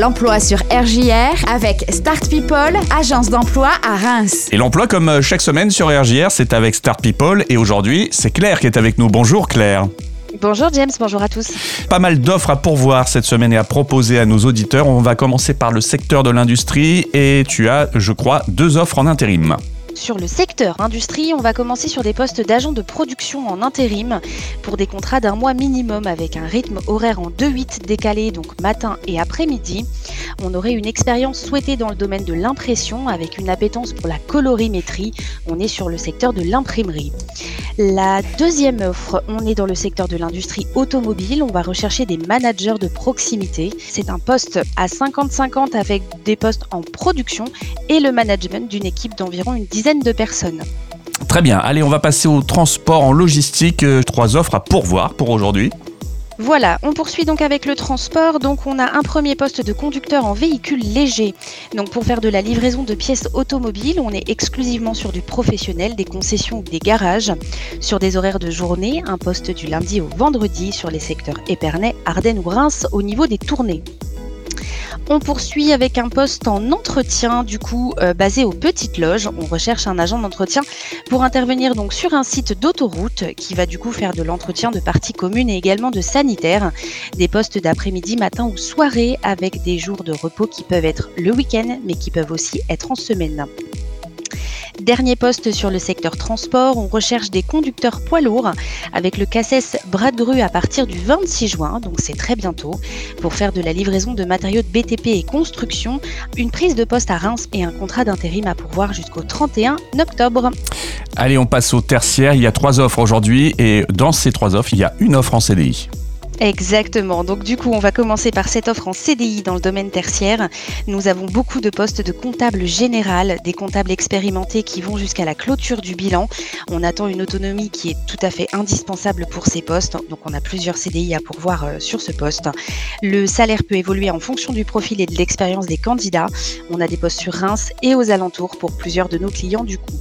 l'emploi sur RJR avec Start People, agence d'emploi à Reims. Et l'emploi, comme euh, chaque semaine sur RJR, c'est avec Start People. Et aujourd'hui, c'est Claire qui est avec nous. Bonjour Claire. Bonjour James, bonjour à tous. Pas mal d'offres à pourvoir cette semaine et à proposer à nos auditeurs. On va commencer par le secteur de l'industrie et tu as, je crois, deux offres en intérim. Sur le secteur industrie, on va commencer sur des postes d'agents de production en intérim pour des contrats d'un mois minimum avec un rythme horaire en 2-8 décalé, donc matin et après-midi. On aurait une expérience souhaitée dans le domaine de l'impression avec une appétence pour la colorimétrie. On est sur le secteur de l'imprimerie. La deuxième offre, on est dans le secteur de l'industrie automobile. On va rechercher des managers de proximité. C'est un poste à 50-50 avec des postes en production et le management d'une équipe d'environ une dizaine de personnes. Très bien, allez, on va passer au transport en logistique. Euh, Trois offres à pourvoir pour aujourd'hui. Voilà, on poursuit donc avec le transport. Donc on a un premier poste de conducteur en véhicule léger. Donc pour faire de la livraison de pièces automobiles, on est exclusivement sur du professionnel, des concessions ou des garages. Sur des horaires de journée, un poste du lundi au vendredi sur les secteurs Épernay, Ardennes ou Reims au niveau des tournées. On poursuit avec un poste en entretien, du coup euh, basé aux petites loges. On recherche un agent d'entretien pour intervenir donc sur un site d'autoroute qui va du coup faire de l'entretien de parties communes et également de sanitaires. Des postes d'après-midi, matin ou soirée avec des jours de repos qui peuvent être le week-end mais qui peuvent aussi être en semaine. Dernier poste sur le secteur transport, on recherche des conducteurs poids lourds avec le CACES bras de grue à partir du 26 juin, donc c'est très bientôt, pour faire de la livraison de matériaux de BTP et construction, une prise de poste à Reims et un contrat d'intérim à pourvoir jusqu'au 31 octobre. Allez, on passe au tertiaire. Il y a trois offres aujourd'hui et dans ces trois offres, il y a une offre en CDI. Exactement. Donc du coup, on va commencer par cette offre en CDI dans le domaine tertiaire. Nous avons beaucoup de postes de comptable général, des comptables expérimentés qui vont jusqu'à la clôture du bilan. On attend une autonomie qui est tout à fait indispensable pour ces postes. Donc on a plusieurs CDI à pourvoir euh, sur ce poste. Le salaire peut évoluer en fonction du profil et de l'expérience des candidats. On a des postes sur Reims et aux alentours pour plusieurs de nos clients du coup.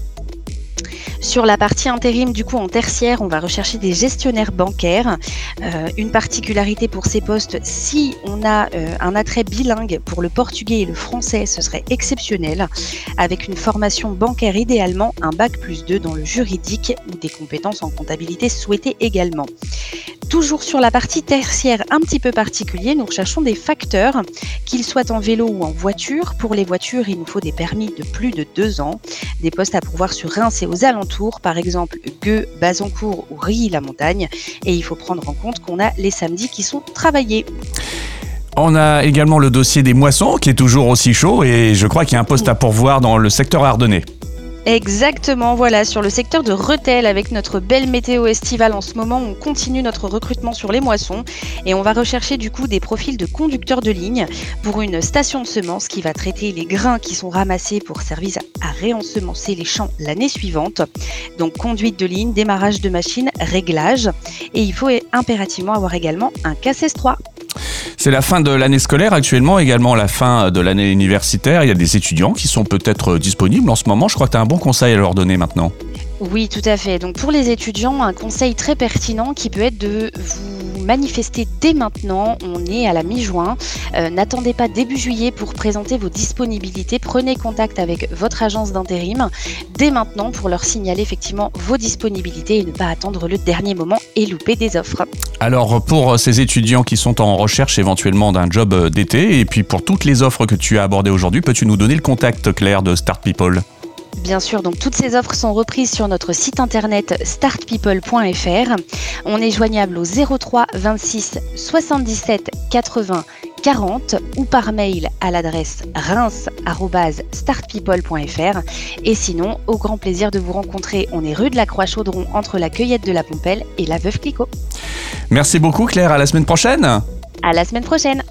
Sur la partie intérim, du coup, en tertiaire, on va rechercher des gestionnaires bancaires. Euh, une particularité pour ces postes, si on a euh, un attrait bilingue pour le portugais et le français, ce serait exceptionnel. Avec une formation bancaire idéalement, un bac plus 2 dans le juridique ou des compétences en comptabilité souhaitées également. Toujours sur la partie tertiaire un petit peu particulier, nous recherchons des facteurs, qu'ils soient en vélo ou en voiture. Pour les voitures, il nous faut des permis de plus de deux ans, des postes à pourvoir sur Reims et aux alentours, par exemple Gueux, Bazancourt ou Rilly-la-Montagne. Et il faut prendre en compte qu'on a les samedis qui sont travaillés. On a également le dossier des moissons qui est toujours aussi chaud et je crois qu'il y a un poste à pourvoir dans le secteur ardennais. Exactement, voilà, sur le secteur de Rethel, avec notre belle météo estivale en ce moment, on continue notre recrutement sur les moissons et on va rechercher du coup des profils de conducteurs de ligne pour une station de semences qui va traiter les grains qui sont ramassés pour servir à réensemencer les champs l'année suivante. Donc conduite de ligne, démarrage de machine, réglage et il faut impérativement avoir également un KSS 3. C'est la fin de l'année scolaire actuellement, également la fin de l'année universitaire. Il y a des étudiants qui sont peut-être disponibles en ce moment. Je crois que tu as un bon conseil à leur donner maintenant. Oui, tout à fait. Donc pour les étudiants, un conseil très pertinent qui peut être de vous manifester dès maintenant. On est à la mi-juin. Euh, n'attendez pas début juillet pour présenter vos disponibilités. Prenez contact avec votre agence d'intérim dès maintenant pour leur signaler effectivement vos disponibilités et ne pas attendre le dernier moment et louper des offres. Alors pour ces étudiants qui sont en recherche éventuellement d'un job d'été et puis pour toutes les offres que tu as abordées aujourd'hui, peux-tu nous donner le contact clair de Start People? Bien sûr, donc toutes ces offres sont reprises sur notre site internet startpeople.fr. On est joignable au 03 26 77 80 40 ou par mail à l'adresse reims.startpeople.fr. Et sinon, au grand plaisir de vous rencontrer, on est rue de la Croix-Chaudron entre la cueillette de la Pompelle et la Veuve Clicquot. Merci beaucoup Claire, à la semaine prochaine. À la semaine prochaine.